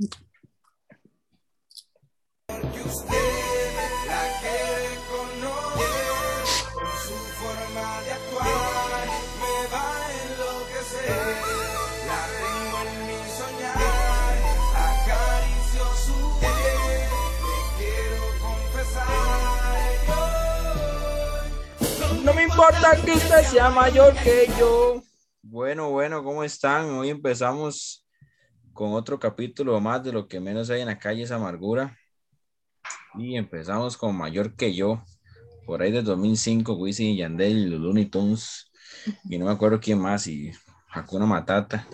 No me importa que usted sea mayor que yo. Bueno, bueno, ¿cómo están? Hoy empezamos con otro capítulo más de lo que menos hay en la calle es amargura. Y empezamos con mayor que yo, por ahí de 2005, Wisin y Yandel Looney Tunes, y no me acuerdo quién más, y Hakuna Matata.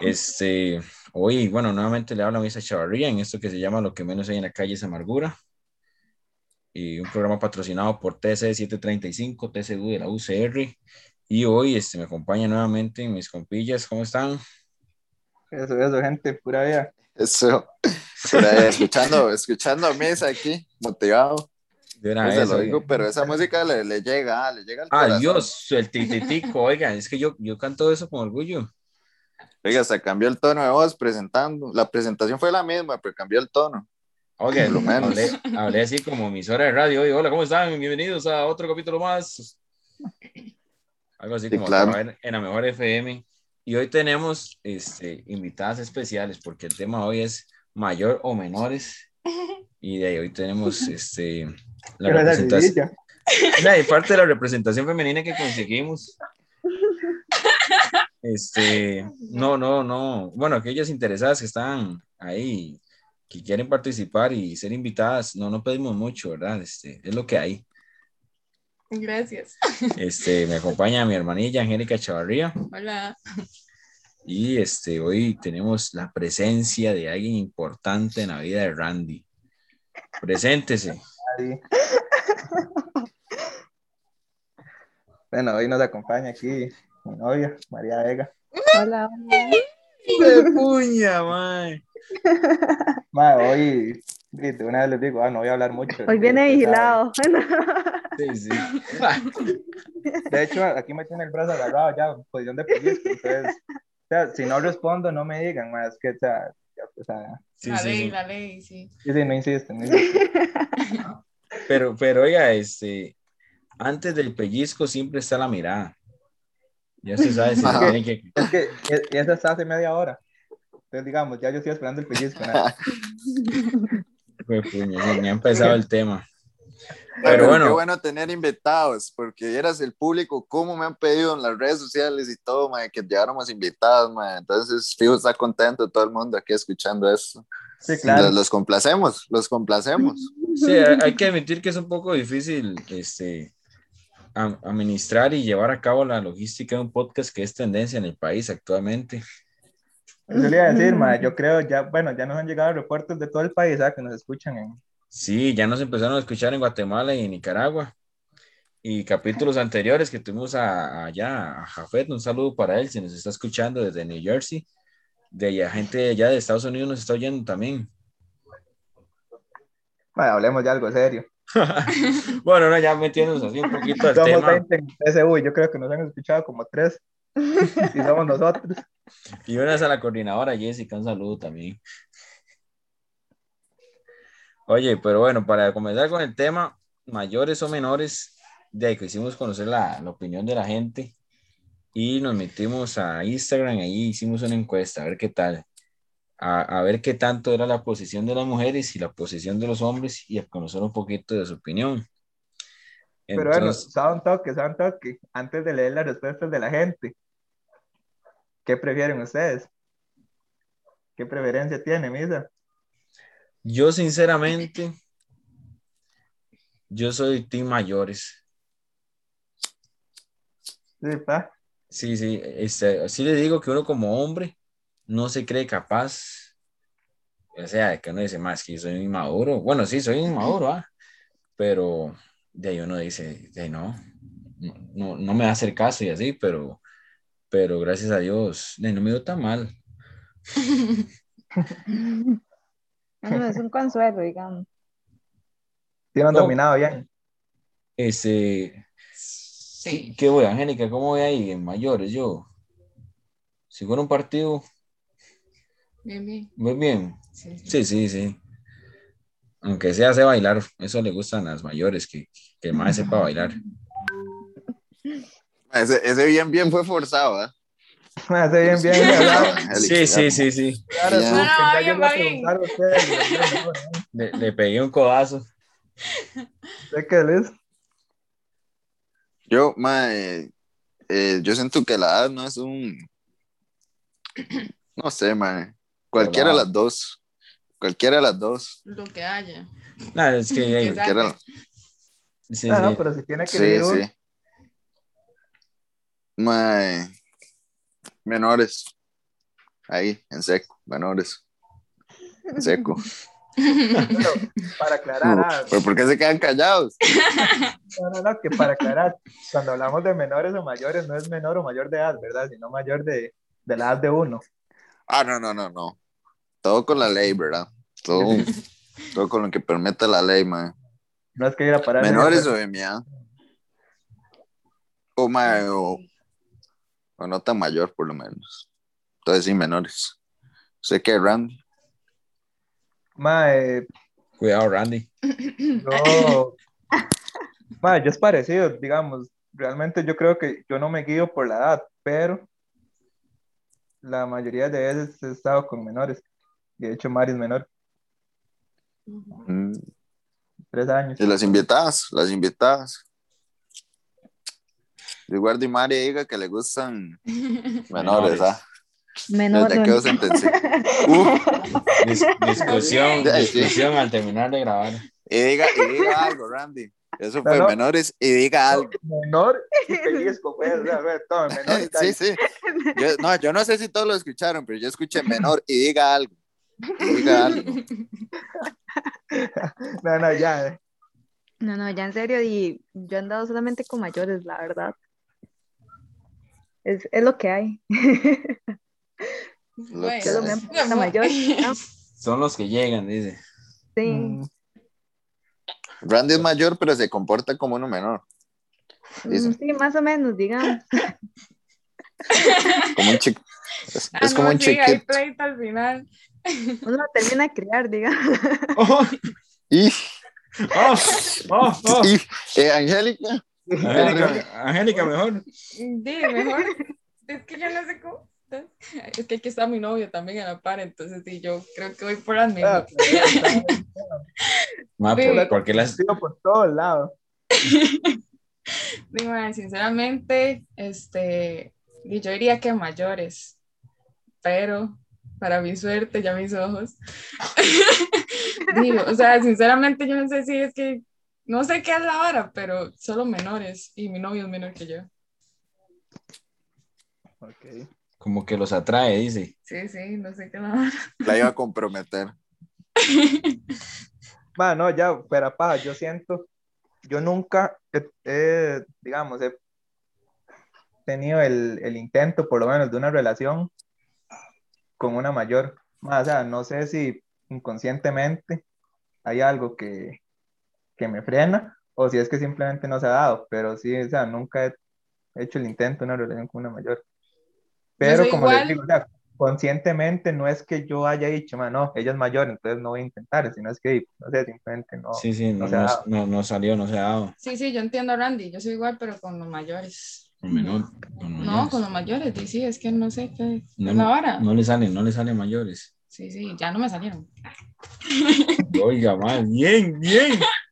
Este, hoy, bueno, nuevamente le habla a Misa Chavarría en esto que se llama Lo que menos hay en la calle es amargura. Y un programa patrocinado por TC 735, TCU de la UCR. Y hoy este, me acompaña nuevamente mis compillas. ¿Cómo están? Eso, eso, gente, pura vida. Eso, por ahí, escuchando, escuchando a Misa aquí, motivado. De una No se vez, lo digo, pero esa música le, le llega, ah, le llega al Ah, corazón. Dios, el tititico, oiga, es que yo, yo canto eso con orgullo. Oiga, se cambió el tono de voz presentando. La presentación fue la misma, pero cambió el tono. Oiga, Por lo menos. hablé, hablé así como emisora de radio. Oye, hola, ¿cómo están? Bienvenidos a otro capítulo más. Algo así Sí, como claro. en la mejor FM. Y hoy tenemos este, invitadas especiales porque el tema hoy es mayor o menores. Y de ahí hoy tenemos este, la Pero representación. parte de la representación femenina que conseguimos. Este, no, no, no. Bueno, aquellas interesadas que están ahí, que quieren participar y ser invitadas, no, no pedimos mucho, ¿verdad? Este, es lo que hay. Gracias. Este, me acompaña mi hermanilla Angélica Chavarría Hola. y este, hoy tenemos la presencia de alguien importante en la vida de Randy. Preséntese. Bueno, hoy nos acompaña aquí mi novia, María Vega. Hola, ¡Qué puña, mae! Ma, hoy, de una vez les digo, ah, no voy a hablar mucho. hoy viene vigilado. Sí, sí. De hecho, aquí me tiene el brazo agarrado ya, en posición de pellizco, entonces, o sea, si no respondo, no me digan, más que, o sea, ya, o sea, Sí, la sí, ley, sí. la ley, sí. sí, sí, no insisten, no insisten. Pero, pero oiga, este, antes del pellizco siempre está la mirada. Ya se sabe si se que. Es que e- esa está hace media hora. Entonces, digamos, ya yo estoy esperando el pellizco. Fue puño, ya ya ha empezado el tema. Pero, Pero bueno. qué bueno tener invitados, porque vieras el público, cómo me han pedido en las redes sociales y todo, mae, que lleváramos invitados, mae. Entonces, fijo, está contento todo el mundo aquí escuchando esto. Sí, claro. Los, los complacemos, los complacemos. Sí, hay que admitir que es un poco difícil este, administrar y llevar a cabo la logística de un podcast que es tendencia en el país actualmente. Eso le iba a decir, ma, yo creo, ya, bueno, ya nos han llegado reportes de todo el país, ¿ah? que nos escuchan en... Sí, ya nos empezaron a escuchar en Guatemala y en Nicaragua. Y capítulos anteriores que tuvimos a- allá a Jafet, un saludo para él si nos está escuchando desde New Jersey. De allá, gente allá de Estados Unidos nos está oyendo también. Ma, hablemos de algo serio. Bueno, no, ya metiéndonos así un poquito al Somos tema. 20 en PSU, yo creo que nos han escuchado como tres. Y somos nosotros. Y una vez a la coordinadora Jessica, un saludo también. Oye, pero bueno, para comenzar con el tema, mayores o menores, de ahí quisimos conocer la, la opinión de la gente y nos metimos a Instagram, ahí hicimos una encuesta, a ver qué tal, a, a ver qué tanto era la posición de las mujeres y la posición de los hombres y a conocer un poquito de su opinión. Pero bueno, Entonces, sabe un toque, sabe un toque. Antes de leer las respuestas de la gente, ¿qué prefieren ustedes? ¿Qué preferencia tiene, Misa? Yo sinceramente, yo soy team mayores. Sí, pa. Sí, sí, este, así le digo que uno como hombre no se cree capaz, o sea, que uno dice más que yo soy inmaduro. Bueno, sí, soy inmaduro, ¿ah? pero de ahí uno dice, de ahí no, no, no, no me va a hacer caso y así, pero, pero gracias a Dios, de ahí no me dio tan mal. No, es un consuelo, digamos. Tienen No. dominado bien. Este, Sí. ¿qué voy, Angélica? ¿Cómo voy ahí en mayores yo? Si fuera un partido, Bien, bien. Muy bien. Sí, sí. Sí, sí, sí. Aunque sea hace bailar, eso le gustan a las mayores, que, que más sepa bailar. Ese, ese bien, bien fue forzado, ¿eh? Ma, ese bien, bien. Sí, sí, sí, sí. Claro, No, bien, va bien. ¿no? Le, le pegué un codazo. ¿Sé qué les? Yo, mae, eh, yo siento que la edad no es un. No sé, mae. Cualquiera de las dos. Cualquiera de las dos. Lo que haya. Nada, es que. Cualquiera. sí, Ah, no, sí. pero si tiene que Sí, elegir uno, sí. Menores. Ahí, en seco, menores. En seco. pero para aclarar, ah, ¿Pero por qué se quedan callados? no, no, no, que para aclarar, cuando hablamos de menores o mayores, no es menor o mayor de edad, ¿verdad? Sino mayor de, de la edad de uno. Ah, no, no, no, no. Todo con la ley, ¿verdad? Todo, todo con lo que permite la ley, mae. No es que ir a parar. Menores o de mi edad. O, mae, o, o no tan mayor, por lo menos. Entonces, sí, menores. Sé que Randy. Ma, eh, Cuidado, Randy. yo, ma, yo es parecido, digamos, realmente yo creo que yo no me guío por la edad, pero la mayoría de veces he estado con menores. De hecho, Mari es menor, Mm, tres años. Y las invitadas, las invitadas. Igual de Mari diga que le gustan menores, Menores. ¿ah? Menor. Ya quedó sentenciado. Uh, Dis- discusión, discusión al terminar de grabar. y, diga, y diga algo, Randy. Eso fue No, no. menores y diga algo. Menor y pellizco, pues, o sea, a ver, todo, menor y Sí, sí. Yo, no, yo no sé si todos lo escucharon, pero yo escuché menor y diga algo. Y diga algo. No, no, ya. eh. No, no, ya en serio, y yo he andado solamente con mayores, la verdad. Es, es lo que hay. Puesto amor. mayor. ¿no? Son los que llegan, dice. Sí. Mm, Randy es mayor, pero se comporta como uno menor. Mm, Sí, más o menos, digamos. Como un chico. Es, Ah, es como no, un sí, chiquito. pleito al final. Uno lo termina de criar, digamos. ¡Oh! Y, ¡Oh! ¡Oh! ¡Oh! y, eh, Angélica. Angélica, Angélica, mejor. Sí, mejor. Es que yo no sé cómo. Es que aquí está mi novio también a la par, entonces sí, yo creo que voy por las ah, mismas. pero ya está, Ma, Sí. ¿por, por qué las, sigo por todos lados. Sí, mae, sinceramente, este, yo diría que mayores, pero para mi suerte, ya mis ojos. Digo, o sea, sinceramente yo no sé si es que, no sé qué es la hora, pero solo menores y mi novio es menor que yo. Ok. como que los atrae, dice? Sí, sí, no sé qué es la hora. La iba a comprometer. Ma, no, ya, pero pa, yo siento, yo nunca, he- he, digamos, he tenido el, el intento, por lo menos, de una relación con una mayor. Ma, o sea, no sé si inconscientemente hay algo que, que me frena o si es que simplemente no se ha dado, pero sí, o sea, nunca he hecho el intento de una relación con una mayor. Pero como igual. les digo, o sea, conscientemente no es que yo haya dicho, "Ma, no, ella es mayor, entonces no voy a intentar, sino es que, no sé, simplemente no. Sí, sí, no, no se ha no, dado. no- no salió, no se ha dado. Sí, sí, yo entiendo a Randy, yo soy igual, pero con los mayores. Con menor. con No, mayores. con los mayores, sí, sí, es que no sé qué No, es la hora. no le salen, no le salen mayores. Sí, sí, ya no me salieron. Oiga, ma, bien, bien.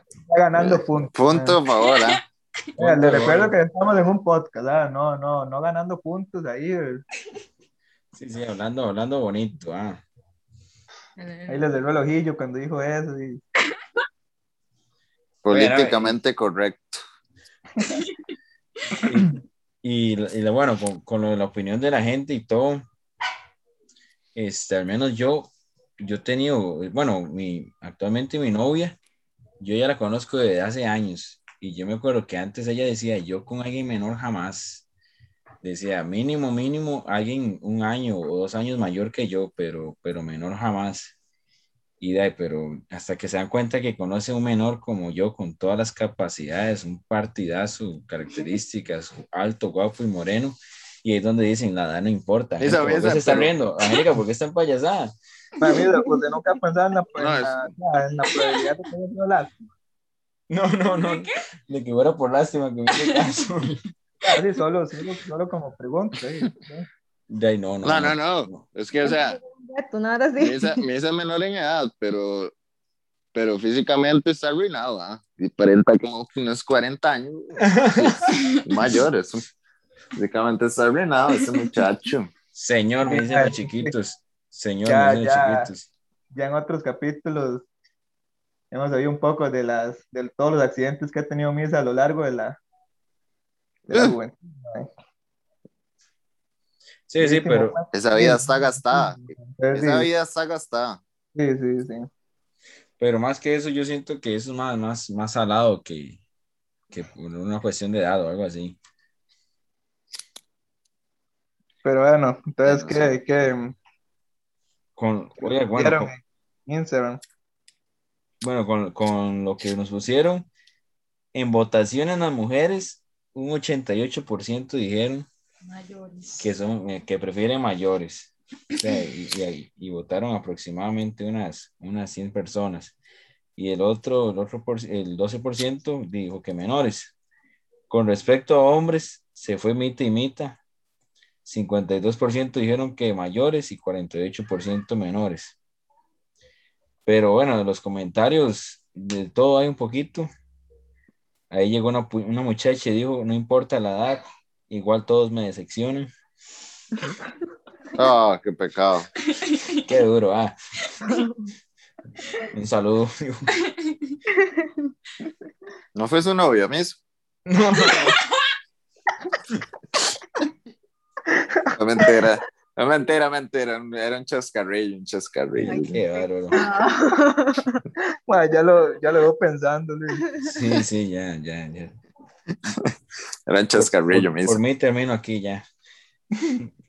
Está ganando puntos. Punto, por favor. Mira, Punto, recuerdo que estamos en un podcast, ¿ah? no, no, no ganando puntos ahí. eh, Sí, sí, hablando, hablando bonito. Ah. Ahí les cerró el ojillo cuando dijo eso. Y... Políticamente correcto. Y, y lo- bueno, con, con lo de la opinión de la gente y todo, este, al menos yo, yo he tenido, bueno, mi, actualmente mi novia, yo ya la conozco desde hace años. Y yo me acuerdo que antes ella decía, yo con alguien menor jamás. Decía, mínimo, mínimo, alguien un año o dos años mayor que yo, pero, pero menor jamás. Y de ahí, pero hasta que se dan cuenta que conoce un menor como yo, con todas las capacidades, un partidazo, características, alto, guapo y moreno, Y ahí es donde dicen, la edad no importa. Esa ¿Por qué mesa, se está pero- riendo? Angélica, ¿por qué está empayasada? Para mí, usted nunca ha pensado en la, en No, es- la, en la probabilidad de que haya sido lástima. No, no, no. ¿De qué? De que fuera por lástima que me hizo caso. Ah, sí, solo, solo, solo como pregunta. sí, sí. De ahí no, no. No, no, no. Es que, o sea, no hija, mi hija es menor en edad, pero, pero físicamente está arruinado, ¿ah? Y aparenta como unos 40 años. Mayor, eso. Físicamente está arruinado ese muchacho. Señor, me dicen los chiquitos. Señor, Ya, ya. chiquitos. Ya en otros capítulos hemos oído un poco de, las, de todos los accidentes que ha tenido Misa a lo largo de la, de la juventud. Sí, sí, pero, Esa vida está gastada. Entonces, Esa sí, vida está gastada. sí, sí, sí. pero más que eso, yo siento que eso es más, más, más salado que, que por una cuestión de edad o algo así. Pero bueno, entonces, No ¿qué, qué Con, bueno, con, en Instagram? bueno, con, con lo que nos pusieron, en votaciones las mujeres, un 88% dijeron Mayores. que son eh, que prefieren mayores. O sea, y, y- y votaron aproximadamente unas, unas 100 personas. Y el otro, el otro por- el 12% dijo que menores. Con respecto a hombres, se fue mita y mita. 52% dijeron que mayores y 48% menores. Pero bueno, de los comentarios, de todo hay un poquito. Ahí llegó una, una muchacha y dijo, no importa la edad, igual todos me decepcionan. Ah, qué pecado. Qué duro, ah. Un saludo. ¿No fue su novio, mis? No, No, mentira. No, mentira, mentira. Era un chascarrillo, un chascarrillo. qué bárbaro. Bueno, ya lo, ya lo veo pensando, Luis. Sí, sí, ya, ya, ya. Era un chascarrillo, Por, mis. por mí termino aquí ya.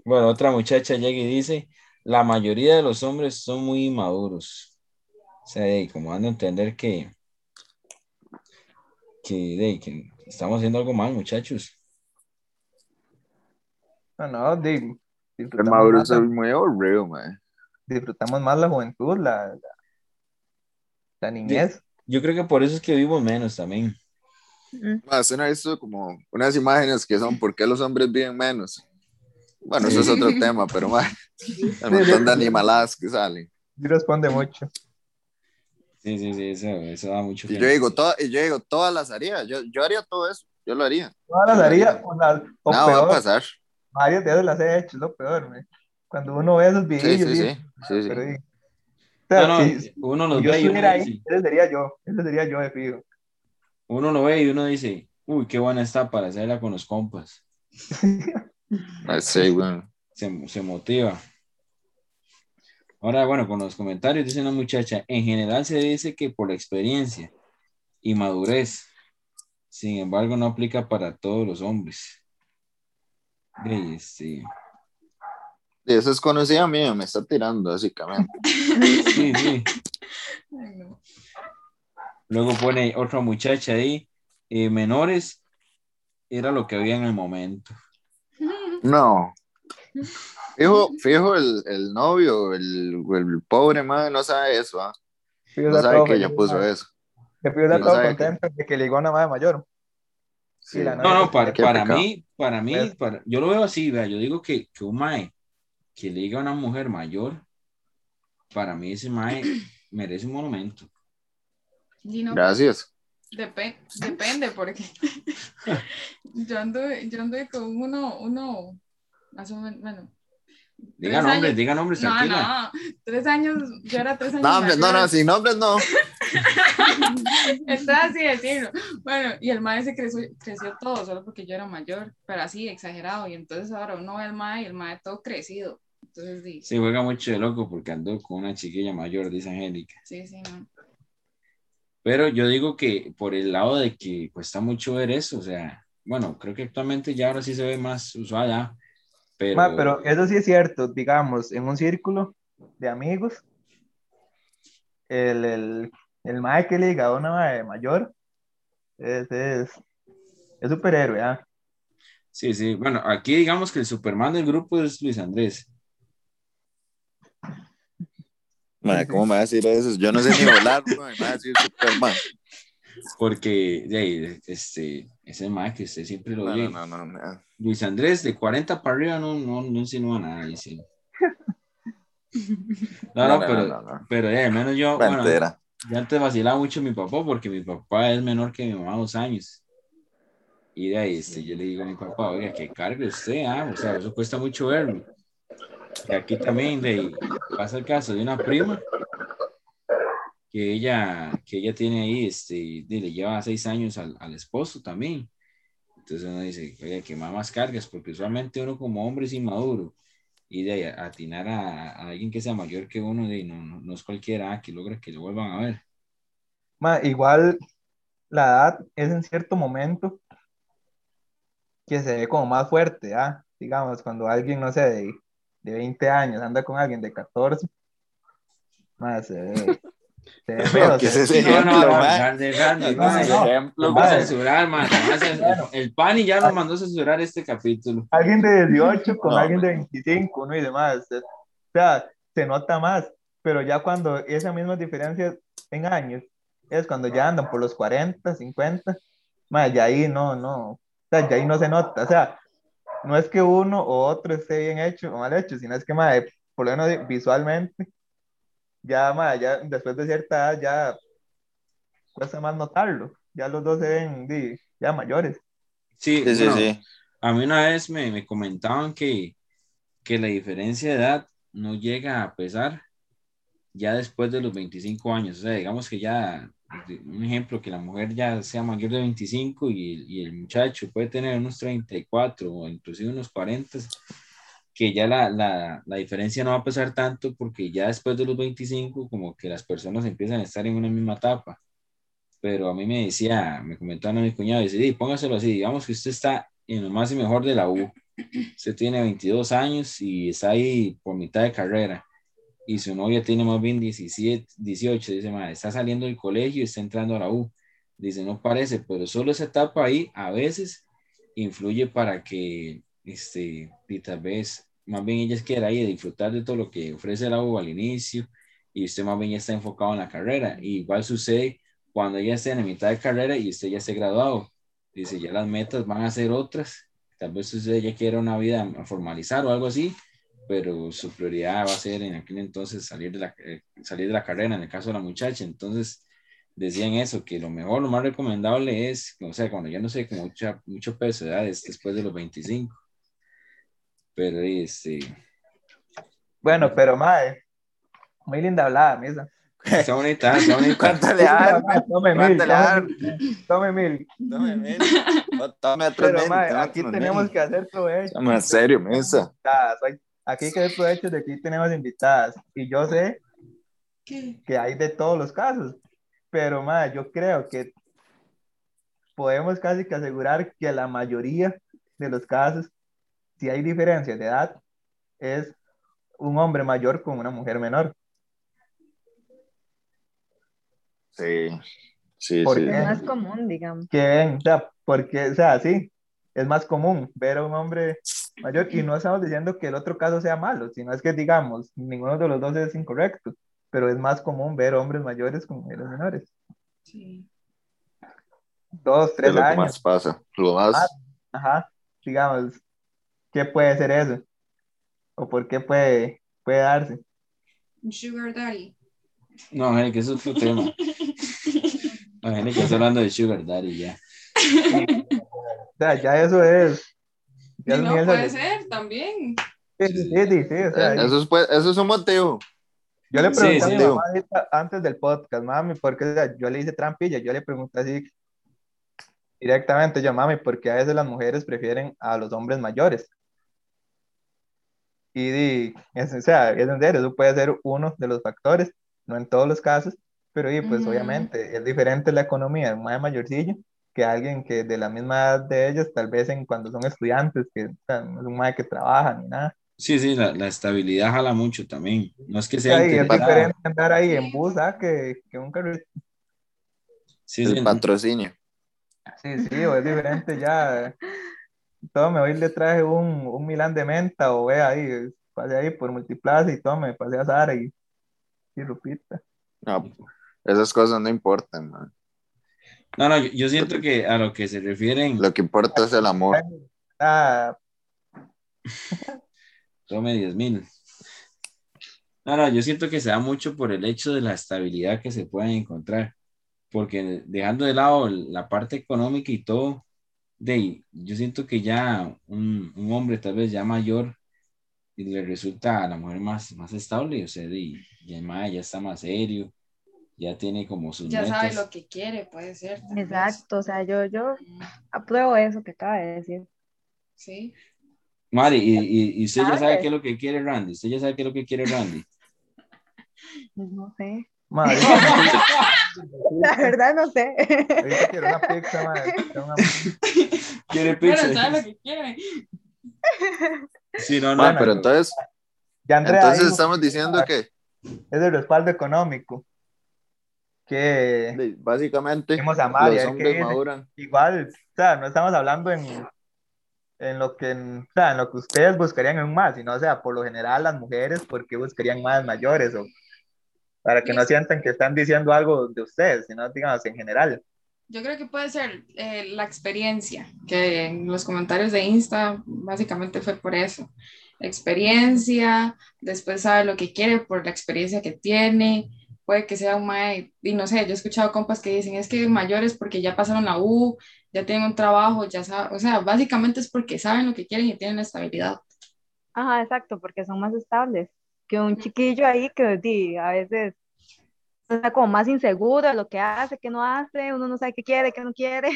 Bueno, otra muchacha llega y dice, la mayoría de los hombres son muy inmaduros. O sea, de- como dando a entender que, que, que estamos haciendo algo mal, muchachos. No, no, di- El disfrutamos, Maduro más, es la, muy aburrido, man. disfrutamos más la juventud, la, la, la niñez. Yo creo que por eso es que vivimos menos también. No ha visto como unas imágenes que son ¿por qué los hombres viven menos? Bueno, eso es Sí. otro tema, pero ma, el montón de animaladas que salen. Sí responde mucho. Sí, sí, sí, eso, eso da mucho Y yo digo, toda, y yo digo, todas las haría. Yo, yo haría todo eso. Yo lo haría. Todas las haría, o, las- o Nada va a peor, pasar. Varios de ellos las he hecho, es lo peor, me. Cuando uno ve esos videos, sí, sí. sí, sí. pero di- o sea, No, no, si- si uno los yo ve y uno estuviera ahí, dice, ese sería yo, ese sería yo de fijo. uno lo ve y uno dice, uy, qué buena está para hacerla con los compas. Ah, Sí, bueno. Se, se motiva. Ahora, bueno, con los comentarios dice una muchacha, en general se dice que por la experiencia y madurez, sin embargo, no aplica para todos los hombres. Este, Y eso es conocida mía, me está tirando, básicamente. sí, sí. Ay, no. Luego pone otra muchacha ahí, eh, menores, era lo que había en el momento. No. Fijo, fijo el, el novio, el, el pobre madre, no sabe eso, ¿ah? Fijo, No sabe que ella puso eso. Que está No todo sabe que- contento de que ligó a una madre mayor. Sí. la No, no, para, para mí, para mí, para, yo lo veo así, vea, yo digo que, que un mae que le diga a una mujer mayor, para mí ese mae merece un monumento. Gracias. depe- depende, porque yo ando, yo ando con uno, uno, más o menos, bueno. Diga nombres, diga nombres, No, tranquila. no, tres años, yo era tres años. No, hombre, no, sin nombres no. Está así de. Bueno, y el mae se creció, creció todo, solo porque yo era mayor, pero así, exagerado. Y entonces ahora uno ve al mae y el mae todo crecido. Entonces, sí, Sí, juega mucho de loco porque andó con una chiquilla mayor, dice Angélica. sí, sí, no. Pero yo digo que por el lado de que cuesta mucho ver eso, o sea, bueno, creo que actualmente ya ahora sí se ve más usual ya, pero, Ma, pero eso sí es cierto, digamos, en un círculo de amigos, el, el, el mae que le diga a una mae mayor es, es, es superhéroe, ¿ah? Sí, sí. Bueno, aquí digamos que el Superman del grupo es Luis Andrés. Madre, ¿cómo me va a decir eso? Yo no sé ni volar, madre, me va a decir Superman. Porque de ahí, este, ese más que usted siempre lo No, oye. no, no, no, no. Luis Andrés, de 40 para arriba no, no, no insinúa nada, dice. No, no, No, no, pero, no, no. pero eh, al menos yo, bueno. Yo antes vacilaba mucho mi papá porque mi papá es menor que mi mamá dos años. Y de ahí este, yo le digo a mi papá, oiga, que cargue usted, ah, o sea, eso cuesta mucho verlo. Y aquí también de ahí, pasa el caso de una prima que ella, que ella tiene ahí, este, de- le lleva seis años al, al esposo también. Entonces uno dice, oiga, que más cargas, porque usualmente uno como hombre es inmaduro. Y de atinar a, a alguien que sea mayor que uno, de no, no, no es cualquiera que logra que lo vuelvan a ver. Ma, igual la edad es en cierto momento que se ve como más fuerte, ¿ah? Digamos, cuando alguien, no sé, de, de 20 años anda con alguien de 14, ma, se ve, Ejemplo, Lo va a censurar, man. El, el Pani ya nos mandó a censurar este capítulo. alguien de 18 con No, alguien de man. 25, ¿no? Y demás. O sea, se nota más, pero ya cuando esa misma diferencia en años es cuando ya andan por los 40, 50, ma, ya ahí no, no, o sea, ya ahí no se nota. O sea, no es que uno o otro esté bien hecho o mal hecho, sino es que, ma, por lo menos visualmente, ya, ma, ya después de cierta edad ya cuesta más notarlo. Ya los dos se ven di, ya mayores. Sí, Sí, sí. a mí una vez me, me comentaban que, que la diferencia de edad no llega a pesar ya después de los 25 años. O sea, digamos que ya, un ejemplo, que la mujer ya sea mayor de 25 y, y el muchacho puede tener unos 34 o inclusive unos 40, que ya la, la, la diferencia no va a pesar tanto porque ya después de los 25 como que las personas empiezan a estar en una misma etapa. Pero a mí me decía, me comentaban a mi cuñado, dice, "Di, póngaselo así, digamos que usted está en lo más y mejor de la U, usted tiene 22 años y está ahí por mitad de carrera y su novia tiene más bien 17, 18, dice, "Mae, está saliendo del colegio y está entrando a la U. Dice, no parece, pero solo esa etapa ahí a veces influye para que, este, y tal vez, más bien ella quiera ahí disfrutar de todo lo que ofrece la U al inicio y usted más bien ya está enfocado en la carrera. Y igual sucede cuando ella esté en la mitad de carrera y usted ya esté graduado. Dice, ya las metas van a ser otras. Tal vez usted ya quiera una vida a formalizar o algo así, pero su prioridad va a ser en aquel entonces salir de la, eh, salir de la carrera, en el caso de la muchacha. Entonces, decían eso, que lo mejor, lo más recomendable es, o sea, cuando ya no sé, con mucha, mucho peso, ¿verdad? es después de los 25. Pero, este, Bueno, pero madre, muy linda hablada, misa. está bonita, está bonita. ¿Cuánto le dan? Tome mil, tome mil, tome mil. Tome otros Pero mae, aquí tenemos mil. que hacer provecho. En serio, mesa. hay- Aquí hay que hacer provecho de que aquí tenemos invitadas. Y yo sé ¿Qué? que hay de todos los casos. Pero madre, yo creo que podemos casi que asegurar que la mayoría de los casos, si hay diferencias de edad, es un hombre mayor con una mujer menor. Sí, sí, ¿Por sí. qué? Es más común, digamos. que ven, o sea, porque, o sea, sí, es más común ver a un hombre mayor y no estamos diciendo que el otro caso sea malo, sino es que digamos, ninguno de los dos es incorrecto, pero es más común ver hombres mayores con mujeres menores. Sí. Dos, Es tres lo que años, más pasa. Lo más. Ajá, digamos, ¿qué puede ser eso? ¿O por qué puede, puede darse? Un sugar daddy. No, Angélica, eso es otro tema. Angélica está hablando de Sugar Daddy ya. O sea, ya eso es. ya Y no puede ser también. Sí, sí, sí, sí, sí, o sea, Eso es, pues, eso es un motivo. Yo le Sí, pregunté a mi mamá antes del podcast, mami, porque o sea, yo le hice trampilla, yo le pregunté así directamente, yo, mami, porque a veces las mujeres prefieren a los hombres mayores. Y di, es, o sea, es en serio, eso puede ser uno de los factores, no en todos los casos, pero y, pues Ujú. obviamente es diferente la economía de un mayorcillo que alguien que de la misma edad de ellos, tal vez en cuando son estudiantes, que o sea, no es un mae que trabaja ni nada. Sí, sí, la, la estabilidad jala mucho también. No es que sea y es diferente andar ahí en bus ah, que, que un carrito. Sí, El sí, patrocinio. Sí, sí, o es diferente ya tome, hoy le traje un, un Milán de menta o vea ahí, pase ahí por Multiplaza y tome, pase a Sara y, y Lupita. No, esas cosas no importan, man. No, no, yo, siento que a lo que se refieren, Lo que importa es el amor. Ah, tome 10 mil. No, no, yo siento que se da mucho por el hecho de la estabilidad que se pueden encontrar, porque dejando de lado la parte económica y todo, de, yo siento que ya un, un hombre tal vez ya mayor y le resulta a la mujer más, más estable, o sea, de, ya, ya está más serio, ya tiene como sus Ya sabe metas. lo que quiere, puede ser. vez. Exacto, o sea, yo, yo Mm, apruebo eso que acaba de decir. Sí. Mari, y, y, y usted ya sabe ¿Sabes? qué es lo que quiere Randy, usted ya sabe qué es lo que quiere Randy. No sé. madre, La verdad no sé. ahorita quiero una pizza, madre. una- Quiere Pero pizza. sabe lo que quiere. Sí, no, no, Ma, no, pero entonces, Ya Andrea entonces dijo estamos diciendo que es el respaldo económico. Que básicamente Vamos a Mari, a los hombres dice. maduran. igual, o sea, no estamos hablando en, en lo que, o sea, en lo que ustedes buscarían en un más, sino, o sea, por lo general las mujeres, ¿por qué buscarían más mayores? O para que no sientan que están diciendo algo de ustedes, sino, digamos, en general. Yo creo que puede ser eh, la experiencia, que en los comentarios de Insta básicamente fue por eso. Experiencia, después sabe lo que quiere por la experiencia que tiene, puede que sea un mae, y no sé, yo he escuchado compas que dicen, es que mayores porque ya pasaron la U, ya tienen un trabajo, ya saben, o sea, básicamente es porque saben lo que quieren y tienen la estabilidad. Ajá, exacto, porque son más estables que un chiquillo ahí que di, a veces está como más inseguro de lo que hace, que no hace, uno no sabe qué quiere, qué no quiere.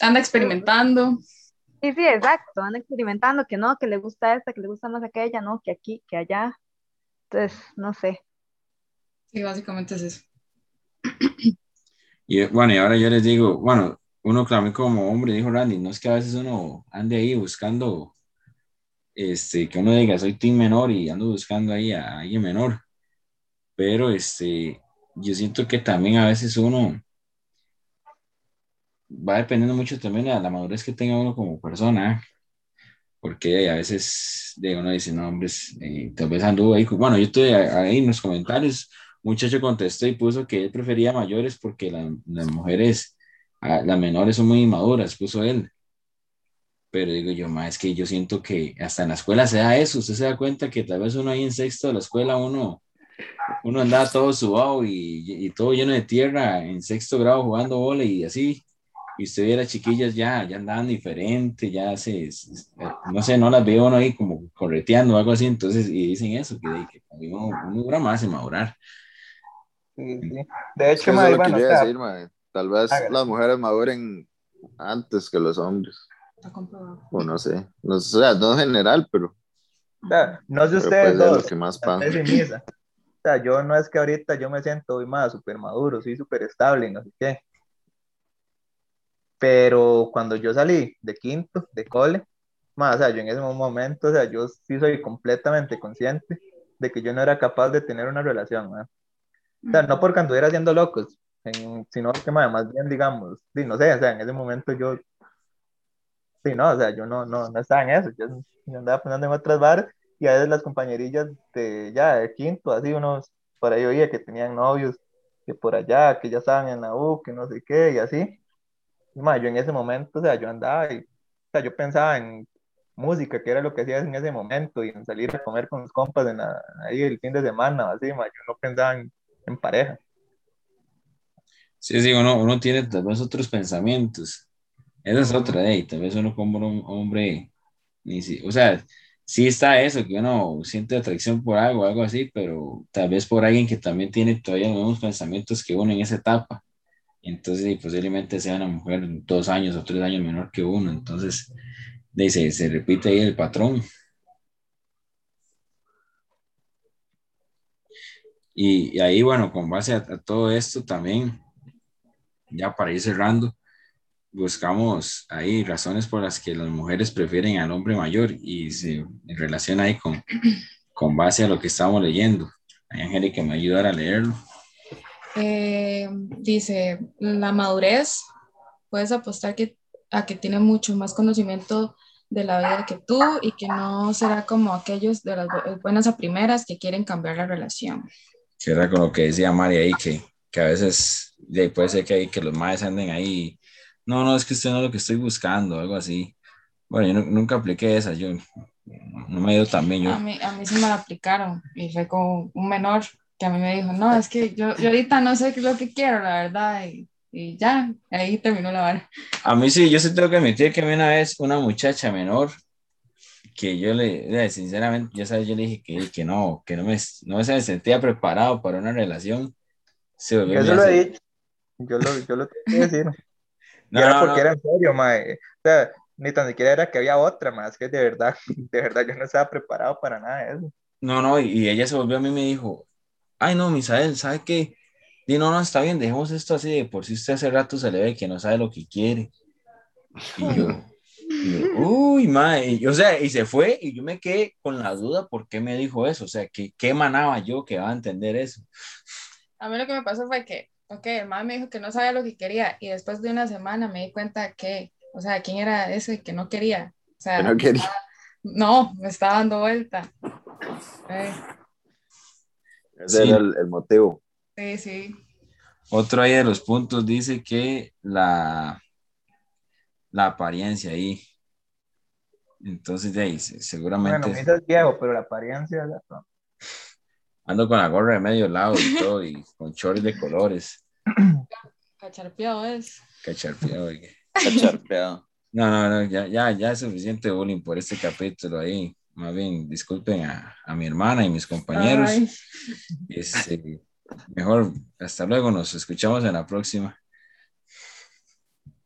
Anda experimentando, Sí, sí, exacto, anda experimentando que no, que le gusta esta, que le gusta más aquella, no, que aquí, que allá. Entonces, no sé. sí, básicamente es eso. Y bueno, y ahora yo les digo, bueno, uno también como hombre, dijo Randy, no es que a veces uno ande ahí buscando, este, que uno diga, soy team menor y ando buscando ahí a alguien menor, pero este, yo siento que también a veces uno va dependiendo mucho también de la madurez que tenga uno como persona, porque a veces de uno dice, no, hombres, eh, tal vez anduvo ahí, bueno, yo estoy ahí en los comentarios, muchacho contestó y puso que él prefería mayores porque la- las mujeres, las menores son muy inmaduras, puso él. Pero digo yo, ma, es que yo siento que hasta en la escuela se da eso, usted se da cuenta que tal vez uno ahí en sexto de la escuela, uno, uno andaba todo subado y, y todo lleno de tierra en sexto grado jugando bola y así, y usted ve a las chiquillas ya, ya andaban diferente, ya se, no sé, no las veo uno ahí como correteando o algo así, entonces, y dicen eso, que, que uno, uno dura más en madurar. Sí, sí. De Es hecho, que es madre, lo que bueno, yo o iba a sea, decir, mae. Tal vez las mujeres maduren antes que los hombres. Está comprobado. O no sé. No, o sea, no en general, pero, o sea, no sé ustedes ser lo dos, que más pasa. O sea, yo no es que ahorita yo me siento hoy más súper maduro, soy súper estable no sé qué. Pero cuando yo salí de quinto, de cole, más, o sea, yo en ese momento, o sea, yo sí soy completamente consciente de que yo no era capaz de tener una relación, ¿no? O sea, no porque anduviera haciendo locos, en- sino que más bien, digamos, sí, no sé, o sea, en ese momento yo, sí, no, o sea, yo no, no, no estaba en eso, yo, yo andaba pensando en otras varas y a veces las compañerillas de ya de quinto, así unos, por ahí oía que tenían novios, que por allá, que ya estaban en la U, que no sé qué, y así. Y ma, yo en ese momento, o sea, yo andaba y, o sea, yo pensaba en música, que era lo que hacía en ese momento, y en salir a comer con los compas en la- ahí el fin de semana, así, ma, yo no pensaba en, en pareja. Sí, sí, uno, uno tiene tal vez otros pensamientos. Esa es otra, de tal vez uno como un hombre, ni si- o sea, sí está eso, que uno siente atracción por algo, algo así, pero tal vez por alguien que también tiene todavía los mismos pensamientos que uno en esa etapa. Entonces, y posiblemente sea una mujer dos años o tres años menor que uno. Entonces, se, se repite ahí el patrón. Y, y ahí, bueno, con base a, a todo esto también, ya para ir cerrando, buscamos ahí razones por las que las mujeres prefieren al hombre mayor y se relaciona ahí con, con base a lo que estamos leyendo. Hay Angélica me ayudará a leerlo. Eh, dice, la madurez, puedes apostar que a que tiene mucho más conocimiento de la vida que tú y que no será como aquellos de las bu- buenas a primeras que quieren cambiar la relación. Que era con lo que decía Mari ahí, que, que a veces puede ser que, que los maes anden ahí. No, no, es que usted no es lo que estoy buscando, algo así. Bueno, yo nu- nunca apliqué esa, yo no me ha ido tan bien. Yo, A mí, a mí sí me la aplicaron y fue con un menor que a mí me dijo, no, es que yo, yo ahorita no sé qué es lo que quiero, la verdad, y, y ya, ahí terminó la vara. A mí sí, yo sí tengo que admitir que a mí una vez una muchacha menor que yo le, eh, sinceramente, ya sabes, yo le dije que, que no, que no me, no se me sentía preparado para una relación. Se volvió Yo lo he dicho. Yo lo, yo lo tengo que decir. Y No, era no, porque no. era en serio, mae. O sea, ni tan siquiera era que había otra, más que de verdad, de verdad yo no estaba preparado para nada de eso. No, no, y, y ella se volvió a mí y me dijo, ay no, Misael, ¿sabe qué? Di, no, no, está bien, dejemos esto así, de por si usted hace rato se le ve que no sabe lo que quiere. Y yo, y yo, uy, madre, y, o sea, y se fue y yo me quedé con la duda por qué me dijo eso, o sea, ¿qué, qué manaba yo que va a entender eso? A mí lo que me pasó fue que, ok, el mamá me dijo que no sabía lo que quería y después de una semana me di cuenta que, o sea, quién era ese que no quería. O sea, Que no quería. no, me estaba dando vuelta. Eh, Ese Sí. era el, el motivo. sí, sí. Otro ahí de los puntos dice que la, la apariencia ahí. Entonces, de ahí, se- seguramente Bueno, es viejo, pero la apariencia no. Ando con la gorra de medio lado y todo, y con shorts de colores. Cacharpeado es. Cacharpeado, oiga. Cacharpeado. No, no, no, ya, ya, ya es suficiente bullying por este capítulo ahí. Más bien, disculpen a, a mi hermana y mis compañeros. Ay. Este, mejor, hasta luego, nos escuchamos en la próxima.